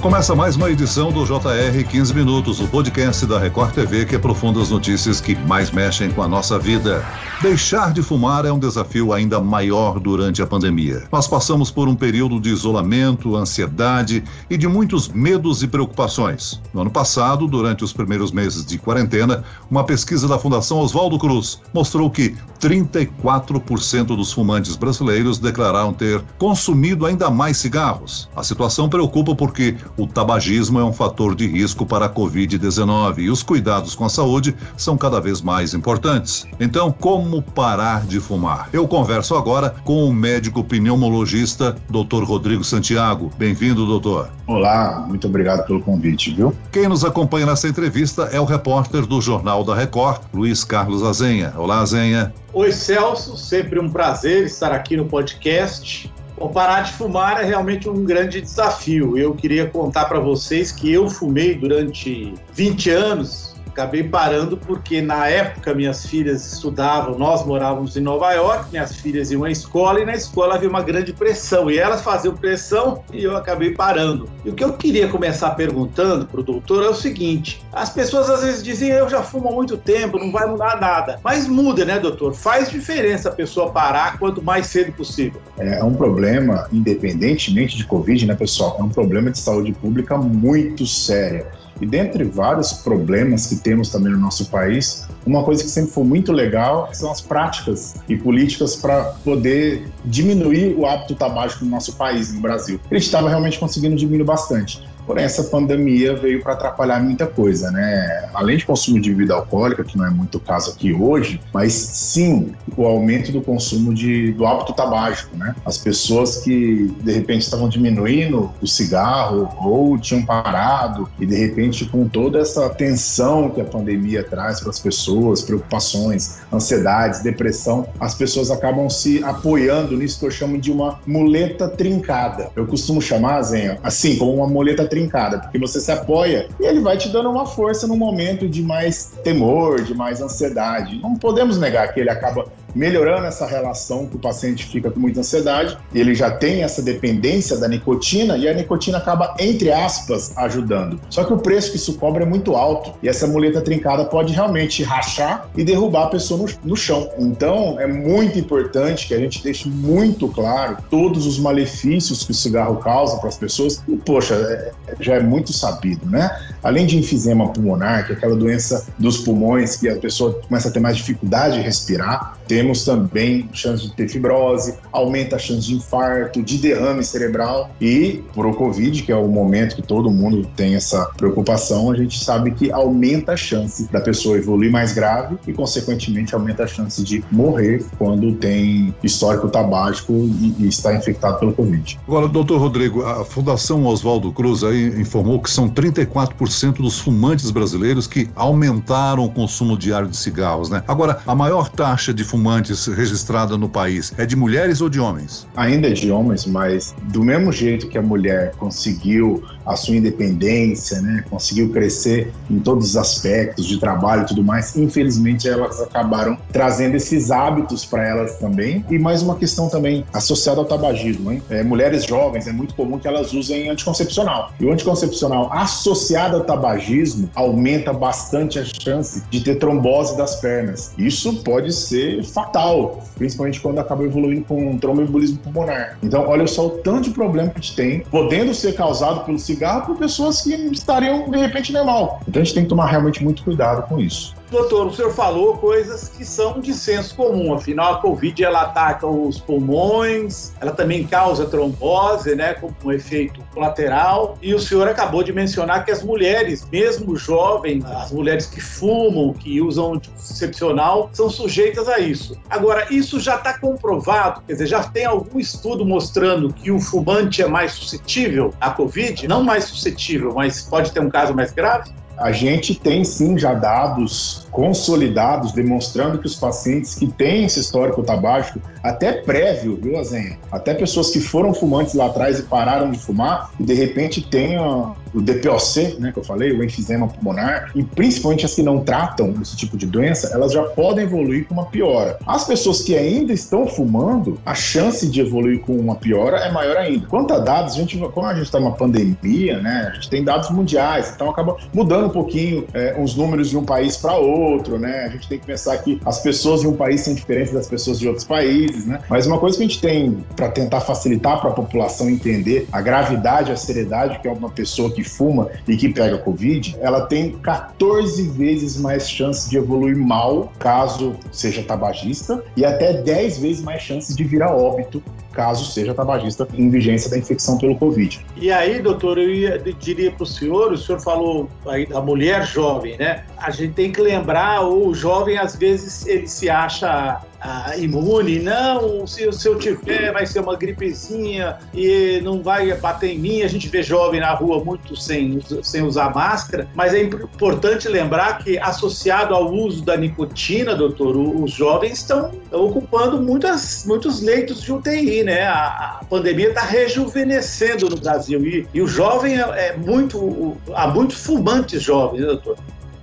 Começa mais uma edição do JR 15 Minutos, o podcast da Record TV que aprofunda as notícias que mais mexem com a nossa vida. Deixar de fumar é um desafio ainda maior durante a pandemia. Nós passamos por um período de isolamento, ansiedade e de muitos medos e preocupações. No ano passado, durante os primeiros meses de quarentena, uma pesquisa da Fundação Oswaldo Cruz mostrou que 34% dos fumantes brasileiros declararam ter consumido ainda mais cigarros. A situação preocupa porque o tabagismo é um fator de risco para a Covid-19 e os cuidados com a saúde são cada vez mais importantes. Então, como parar de fumar? Eu converso agora com o médico pneumologista Dr. Rodrigo Santiago. Bem-vindo, doutor. Olá, muito obrigado pelo convite, viu? Quem nos acompanha nessa entrevista é o repórter do Jornal da Record, Luiz Carlos Azenha. Olá, Azenha. Oi, Celso, sempre um prazer estar aqui no podcast. Bom, parar de fumar é realmente um grande desafio. Eu queria contar para vocês que eu fumei durante 20 anos acabei parando porque na época minhas filhas estudavam, nós morávamos em Nova York, minhas filhas iam à escola e na escola havia uma grande pressão e elas faziam pressão e eu acabei parando. E o que eu queria começar perguntando para o doutor é o seguinte: as pessoas às vezes dizem eu já fumo há muito tempo, não vai mudar nada, mas muda, né, doutor? Faz diferença a pessoa parar quanto mais cedo possível. É um problema, independentemente de Covid, né, pessoal? É um problema de saúde pública muito sério. E dentre vários problemas que temos também no nosso país, uma coisa que sempre foi muito legal são as práticas e políticas para poder diminuir o hábito tabágico no nosso país, no Brasil. Ele estava realmente conseguindo diminuir bastante. Porém, essa pandemia veio para atrapalhar muita coisa, né? Além de consumo de bebida alcoólica, que não é muito o caso aqui hoje, mas sim o aumento do consumo de, do hábito tabágico, né? As pessoas que de repente estavam diminuindo o cigarro ou tinham parado e de repente com toda essa tensão que a pandemia traz para as pessoas, preocupações, ansiedades, depressão, as pessoas acabam se apoiando nisso que eu chamo de uma muleta trincada. Eu costumo chamar, Zenha, assim, como uma muleta trincada trincada, porque você se apoia e ele vai te dando uma força no momento de mais temor, de mais ansiedade. Não podemos negar que ele acaba melhorando essa relação que o paciente fica com muita ansiedade, ele já tem essa dependência da nicotina e a nicotina acaba, entre aspas, ajudando. Só que o preço que isso cobra é muito alto e essa muleta trincada pode realmente rachar e derrubar a pessoa no, no chão. Então, é muito importante que a gente deixe muito claro todos os malefícios que o cigarro causa para as pessoas. E, poxa, é, já é muito sabido, né? Além de enfisema pulmonar, que é aquela doença dos pulmões que a pessoa começa a ter mais dificuldade de respirar, temos também chance de ter fibrose, aumenta a chance de infarto, de derrame cerebral e por o Covid, que é o momento que todo mundo tem essa preocupação, a gente sabe que aumenta a chance da pessoa evoluir mais grave e, consequentemente, aumenta a chance de morrer quando tem histórico tabágico e, e está infectado pelo Covid. Agora, doutor Rodrigo, a Fundação Oswaldo Cruz aí informou que são 34% dos fumantes brasileiros que aumentaram o consumo diário de cigarros, né? Agora, a maior taxa de fumantes registrada no país é de mulheres ou de homens? Ainda é de homens, mas do mesmo jeito que a mulher conseguiu a sua independência, né? Conseguiu crescer em todos os aspectos de trabalho e tudo mais, infelizmente elas acabaram trazendo esses hábitos para elas também. E mais uma questão também associada ao tabagismo, hein? É, mulheres jovens é muito comum que elas usem anticoncepcional. E o anticoncepcional associado ao tabagismo aumenta bastante a chance de ter trombose das pernas. Isso pode ser fatal, principalmente quando acaba evoluindo com um tromboembolismo pulmonar. Então, olha só o tanto de problema que a gente tem, podendo ser causado pelo cigarro por pessoas que estariam de repente normal. Então, a gente tem que tomar realmente muito cuidado com isso. Doutor, o senhor falou coisas que são de senso comum. Afinal, a Covid ela ataca os pulmões, ela também causa trombose, né, como um efeito colateral. E o senhor acabou de mencionar que as mulheres, mesmo jovens, as mulheres que fumam, que usam anticoncepcional, são sujeitas a isso. Agora, isso já está comprovado? Quer dizer, já tem algum estudo mostrando que o fumante é mais suscetível à Covid? Não mais suscetível, mas pode ter um caso mais grave? A gente tem sim já dados consolidados demonstrando que os pacientes que têm esse histórico tabágico, até prévio, viu, Azenha? Até pessoas que foram fumantes lá atrás e pararam de fumar e de repente tem o DPOC, né, que eu falei, o enfisema pulmonar, e principalmente as que não tratam esse tipo de doença, elas já podem evoluir com uma piora. As pessoas que ainda estão fumando, a chance de evoluir com uma piora é maior ainda. Quanto a dados, a gente, como a gente está numa pandemia, né, a gente tem dados mundiais, então acaba mudando um pouquinho é, uns números de um país para outro, né? A gente tem que pensar que as pessoas de um país são diferentes das pessoas de outros países, né? Mas uma coisa que a gente tem para tentar facilitar para a população entender a gravidade, a seriedade que é uma pessoa que fuma e que pega Covid, ela tem 14 vezes mais chance de evoluir mal caso seja tabagista e até 10 vezes mais chance de virar óbito caso seja tabagista em vigência da infecção pelo Covid. E aí, doutor, eu ia, diria para o senhor, o senhor falou aí da mulher jovem, né? A gente tem que lembrar, o jovem às vezes ele se acha ah, imune, não, se, se, eu tiver vai ser uma gripezinha e não vai bater em mim. A gente vê jovem na rua muito sem, sem usar máscara, mas é importante lembrar que associado ao uso da nicotina, doutor, os jovens estão ocupando muitas, muitos leitos de UTI, né? A, a pandemia está rejuvenescendo no Brasil e, e o jovem é, é muito, há muitos fumantes jovens, né, doutor?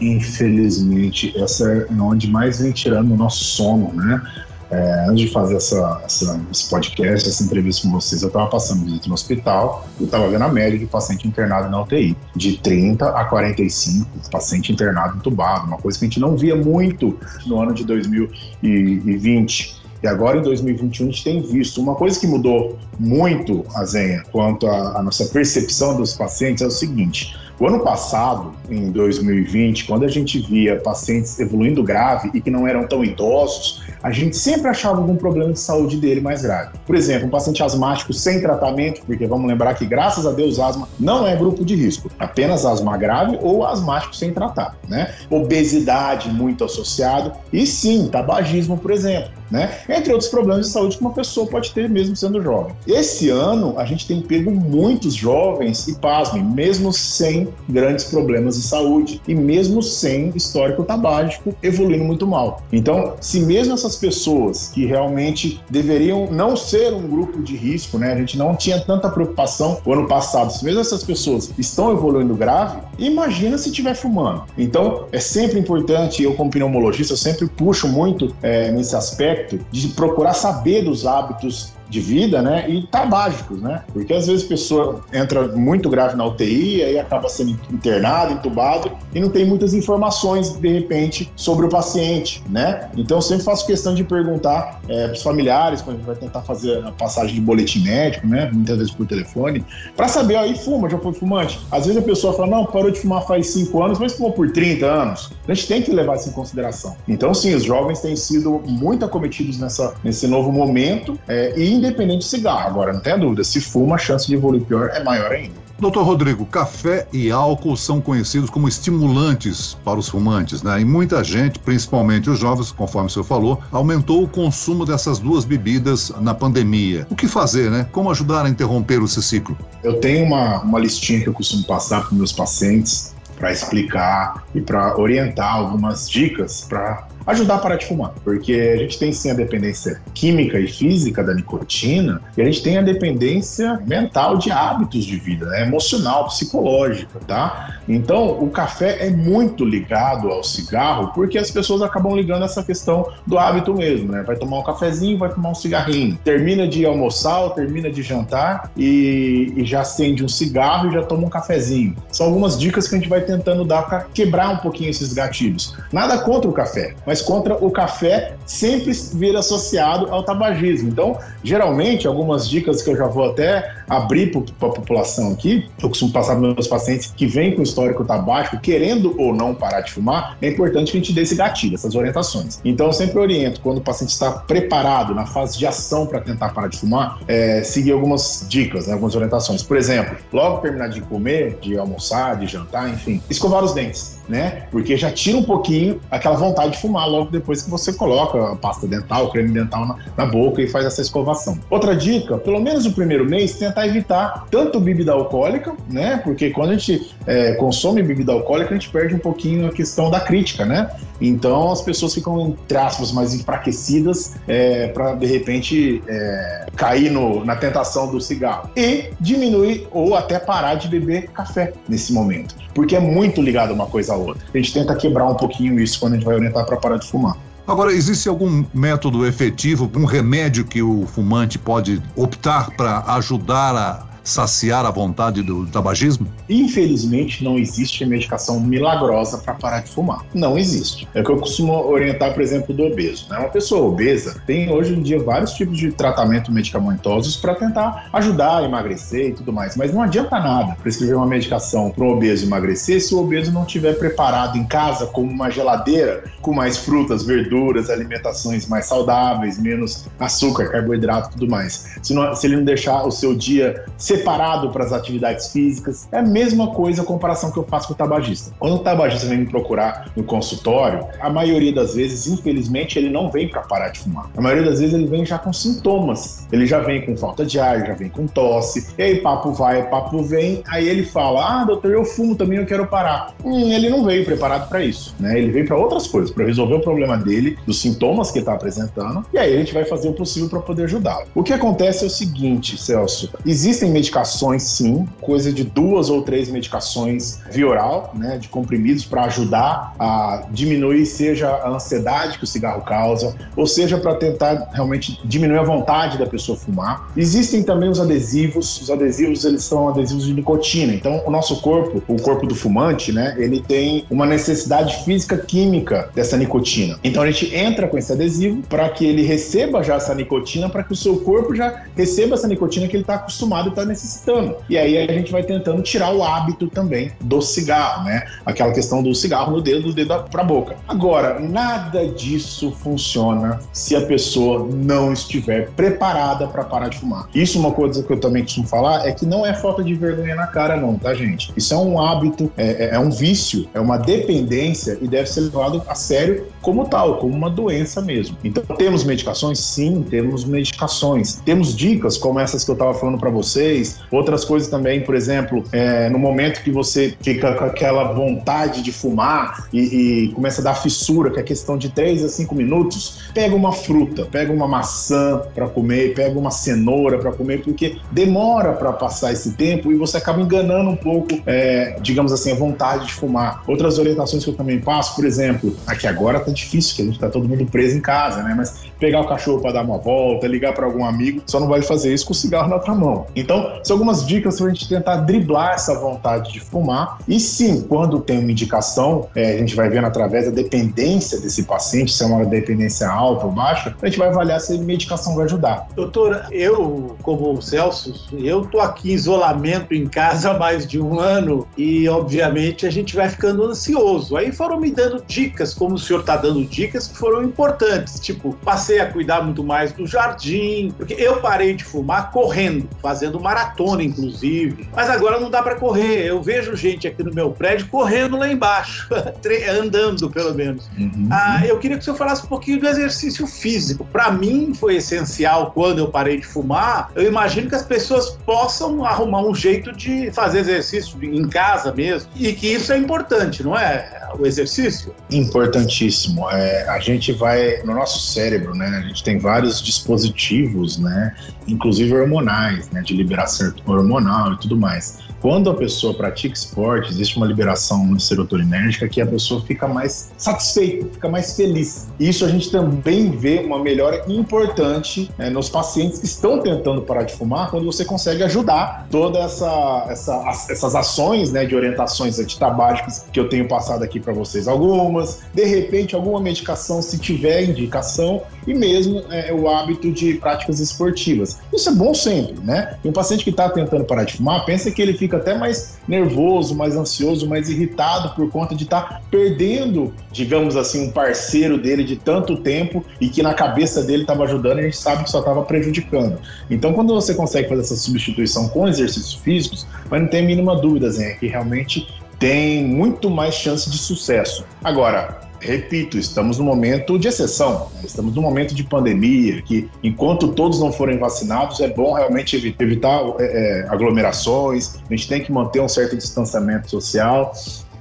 Infelizmente, essa é onde mais vem tirando o nosso sono, né? É, antes de fazer essa, essa, esse podcast, essa entrevista com vocês, eu estava passando visita no hospital e estava vendo a média de paciente internado na UTI, de 30 a 45 paciente internado entubado, uma coisa que a gente não via muito no ano de 2020. E agora em 2021 a gente tem visto. Uma coisa que mudou muito, a Zenha, quanto à nossa percepção dos pacientes é o seguinte: o ano passado, em 2020, quando a gente via pacientes evoluindo grave e que não eram tão idosos, a gente sempre achava algum problema de saúde dele mais grave. Por exemplo, um paciente asmático sem tratamento, porque vamos lembrar que, graças a Deus, asma não é grupo de risco, apenas asma grave ou asmático sem tratar, né? Obesidade muito associado e sim, tabagismo, por exemplo, né? Entre outros problemas de saúde que uma pessoa pode ter mesmo sendo jovem. Esse ano, a gente tem pego muitos jovens e, pasmem, mesmo sem grandes problemas de saúde e mesmo sem histórico tabágico evoluindo muito mal. Então, se mesmo essas pessoas que realmente deveriam não ser um grupo de risco, né? A gente não tinha tanta preocupação o ano passado. Se mesmo essas pessoas estão evoluindo grave, imagina se estiver fumando. Então, é sempre importante, eu como pneumologista, eu sempre puxo muito é, nesse aspecto de procurar saber dos hábitos de vida, né? E tabágicos, né? Porque às vezes a pessoa entra muito grave na UTI, aí acaba sendo internado, entubado e não tem muitas informações, de repente, sobre o paciente, né? Então eu sempre faço questão de perguntar é, para os familiares, quando a gente vai tentar fazer a passagem de boletim médico, né? Muitas vezes por telefone, para saber, aí fuma, já foi fumante? Às vezes a pessoa fala, não, parou de fumar faz 5 anos, mas fumou por 30 anos. A gente tem que levar isso em consideração. Então, sim, os jovens têm sido muito acometidos nessa, nesse novo momento é, e independente de cigarro. Agora, não tenha dúvida, se fuma, a chance de evoluir pior é maior ainda. Doutor Rodrigo, café e álcool são conhecidos como estimulantes para os fumantes, né? E muita gente, principalmente os jovens, conforme o senhor falou, aumentou o consumo dessas duas bebidas na pandemia. O que fazer, né? Como ajudar a interromper esse ciclo? Eu tenho uma, uma listinha que eu costumo passar para meus pacientes para explicar e para orientar algumas dicas para ajudar a parar de fumar. Porque a gente tem sim a dependência química e física da nicotina e a gente tem a dependência mental de hábitos de vida, né? emocional, psicológica, tá? Então, o café é muito ligado ao cigarro porque as pessoas acabam ligando essa questão do hábito mesmo, né? Vai tomar um cafezinho, vai tomar um cigarrinho. Termina de almoçar termina de jantar e, e já acende um cigarro e já toma um cafezinho. São algumas dicas que a gente vai tentando dar para quebrar um pouquinho esses gatilhos. Nada contra o café, mas mas contra o café sempre vir associado ao tabagismo. Então, geralmente, algumas dicas que eu já vou até abrir para a população aqui, eu costumo passar para meus pacientes que vêm com histórico tabágico, querendo ou não parar de fumar, é importante que a gente dê esse gatilho, essas orientações. Então, eu sempre oriento, quando o paciente está preparado na fase de ação para tentar parar de fumar, é, seguir algumas dicas, né, algumas orientações. Por exemplo, logo terminar de comer, de almoçar, de jantar, enfim, escovar os dentes né? Porque já tira um pouquinho aquela vontade de fumar logo depois que você coloca a pasta dental, creme dental na, na boca e faz essa escovação. Outra dica, pelo menos no primeiro mês, tentar evitar tanto bebida alcoólica, né? Porque quando a gente é, consome bebida alcoólica, a gente perde um pouquinho a questão da crítica, né? Então as pessoas ficam, entre aspas, mais enfraquecidas é, para de repente é, cair no, na tentação do cigarro. E diminuir ou até parar de beber café nesse momento. Porque é muito ligado uma coisa à outra. A gente tenta quebrar um pouquinho isso quando a gente vai orientar para parar de fumar. Agora, existe algum método efetivo, um remédio que o fumante pode optar para ajudar a saciar a vontade do tabagismo? Infelizmente, não existe medicação milagrosa para parar de fumar. Não existe. É o que eu costumo orientar, por exemplo, do obeso. Né? Uma pessoa obesa tem hoje em dia vários tipos de tratamento medicamentosos para tentar ajudar a emagrecer e tudo mais, mas não adianta nada prescrever uma medicação para um obeso emagrecer se o obeso não estiver preparado em casa com uma geladeira com mais frutas, verduras, alimentações mais saudáveis, menos açúcar, carboidrato tudo mais. Se, não, se ele não deixar o seu dia separado para as atividades físicas. É a mesma coisa a comparação que eu faço com o tabagista. Quando o tabagista vem me procurar no consultório, a maioria das vezes, infelizmente, ele não vem para parar de fumar. A maioria das vezes ele vem já com sintomas. Ele já vem com falta de ar, já vem com tosse, e aí papo vai, papo vem, aí ele fala: "Ah, doutor, eu fumo também, eu quero parar". Hum, ele não veio preparado para isso, né? Ele veio para outras coisas, para resolver o problema dele, dos sintomas que está apresentando, e aí a gente vai fazer o possível para poder ajudá-lo. O que acontece é o seguinte, Celso, existem medicações, sim, coisa de duas ou três medicações via oral, né, de comprimidos para ajudar a diminuir, seja a ansiedade que o cigarro causa, ou seja para tentar realmente diminuir a vontade da pessoa fumar. Existem também os adesivos. Os adesivos eles são adesivos de nicotina. Então, o nosso corpo, o corpo do fumante, né, ele tem uma necessidade física química dessa nicotina. Então, a gente entra com esse adesivo para que ele receba já essa nicotina, para que o seu corpo já receba essa nicotina que ele está acostumado e está necessitando. E aí a gente vai tentando tirar o hábito também do cigarro, né? Aquela questão do cigarro no dedo, do dedo para a boca. Agora, nada disso funciona se a pessoa não estiver preparada para parar de fumar. Isso é uma coisa que eu também costumo falar é que não é falta de vergonha na cara, não, tá, gente? Isso é um hábito, é, é, é um vício, é uma dependência e deve ser levado a sério como tal, como uma doença mesmo. Então, temos medicações? Sim, temos medicações. Temos dicas como essas que eu estava falando para vocês, outras coisas também, por exemplo, é, no momento que você fica com aquela vontade de fumar e, e, começa a dar fissura, que é questão de 3 a 5 minutos, pega uma fruta, pega uma maçã para comer, pega uma cenoura para comer, porque demora para passar esse tempo e você acaba enganando um pouco, é, digamos assim, a vontade de fumar. Outras orientações que eu também passo, por exemplo, aqui agora tá difícil, que a gente tá todo mundo preso em casa, né? Mas pegar o cachorro para dar uma volta, ligar para algum amigo, só não vai fazer isso com o cigarro na outra mão. Então, são algumas dicas para a gente tentar driblar essa vontade de fumar. E sim, quando tem uma indicação, é, a gente vai vendo através da dependência desse paciente, se é uma dependência alta ou baixa, a gente vai avaliar se a medicação vai ajudar. Doutora, eu, como o Celso, eu tô aqui em isolamento em casa há mais de um ano e, obviamente, a gente vai ficando ansioso. Aí foram me dando dicas, como o senhor está dando dicas que foram importantes, tipo, passei a cuidar muito mais do jardim, porque eu parei de fumar correndo, fazendo maratona, inclusive. Mas agora não dá para correr. Eu vejo gente aqui no meu prédio correndo lá embaixo, andando pelo menos. Uhum. Ah, eu queria que o senhor falasse um pouquinho do exercício físico. Para mim foi essencial quando eu parei de fumar. Eu imagino que as pessoas possam arrumar um jeito de fazer exercício em casa mesmo e que isso é importante, não é? O exercício. Importantíssimo. É, a gente vai no nosso cérebro, né? A gente tem vários dispositivos, né? Inclusive hormonais, né? De liberação hormonal e tudo mais. Quando a pessoa pratica esporte, existe uma liberação serotoninérgica que a pessoa fica mais satisfeita, fica mais feliz. Isso a gente também vê uma melhora importante né, nos pacientes que estão tentando parar de fumar, quando você consegue ajudar todas essa, essa, essas ações né, de orientações antitabágicas que eu tenho passado aqui para vocês. Algumas, de repente, alguma medicação, se tiver indicação, e mesmo é, o hábito de práticas esportivas. Isso é bom sempre, né? E um paciente que está tentando parar de fumar, pensa que ele fica até mais nervoso, mais ansioso, mais irritado por conta de estar tá perdendo, digamos assim, um parceiro dele de tanto tempo e que na cabeça dele estava ajudando e a gente sabe que só estava prejudicando. Então, quando você consegue fazer essa substituição com exercícios físicos, mas não tem a mínima dúvida, Zé, que realmente tem muito mais chance de sucesso. Agora, repito, estamos num momento de exceção, né? estamos num momento de pandemia, que enquanto todos não forem vacinados, é bom realmente evitar é, é, aglomerações, a gente tem que manter um certo distanciamento social.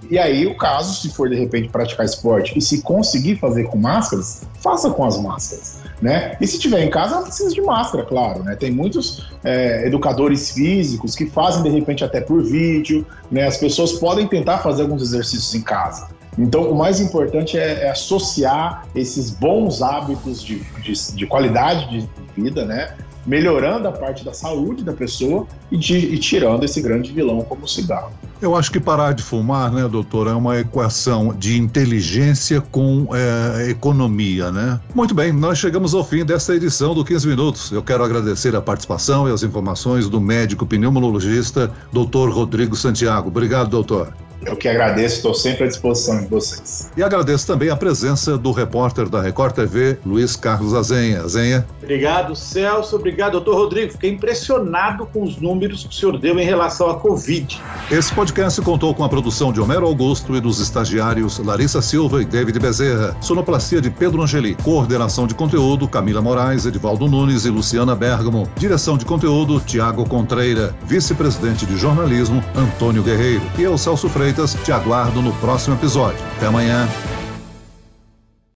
E aí, o caso, se for de repente praticar esporte e se conseguir fazer com máscaras, faça com as máscaras. Né? E se tiver em casa, não precisa de máscara, claro. Né? Tem muitos é, educadores físicos que fazem de repente até por vídeo. Né? As pessoas podem tentar fazer alguns exercícios em casa. Então, o mais importante é, é associar esses bons hábitos de, de, de, qualidade de vida, né? melhorando a parte da saúde da pessoa e, de, e tirando esse grande vilão como o cigarro. Eu acho que parar de fumar, né, doutor, é uma equação de inteligência com é, economia, né? Muito bem, nós chegamos ao fim desta edição do 15 Minutos. Eu quero agradecer a participação e as informações do médico pneumologista, doutor Rodrigo Santiago. Obrigado, doutor. Eu que agradeço, estou sempre à disposição de vocês. E agradeço também a presença do repórter da Record TV, Luiz Carlos Azenha. Azenha. Obrigado, Celso. Obrigado, doutor Rodrigo. Fiquei impressionado com os números que o senhor deu em relação à Covid. Esse podcast contou com a produção de Homero Augusto e dos estagiários Larissa Silva e David Bezerra. Sonoplastia de Pedro Angeli. Coordenação de conteúdo, Camila Moraes, Edivaldo Nunes e Luciana Bergamo. Direção de conteúdo, Tiago Contreira. Vice-presidente de jornalismo, Antônio Guerreiro. E eu, Celso Freitas, te aguardo no próximo episódio. Até amanhã.